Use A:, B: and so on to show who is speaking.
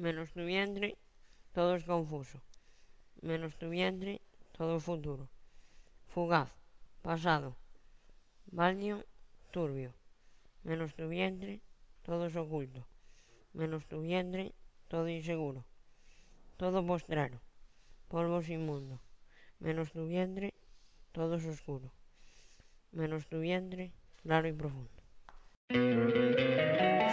A: Menos tu vientre, todo es confuso. Menos tu vientre, todo es futuro. Fugaz, pasado. Baño, turbio. Menos tu vientre, todo es oculto. Menos tu vientre, todo inseguro. Todo postrero polvos inmundo. Menos tu vientre, todo es oscuro. Menos tu vientre, claro y profundo.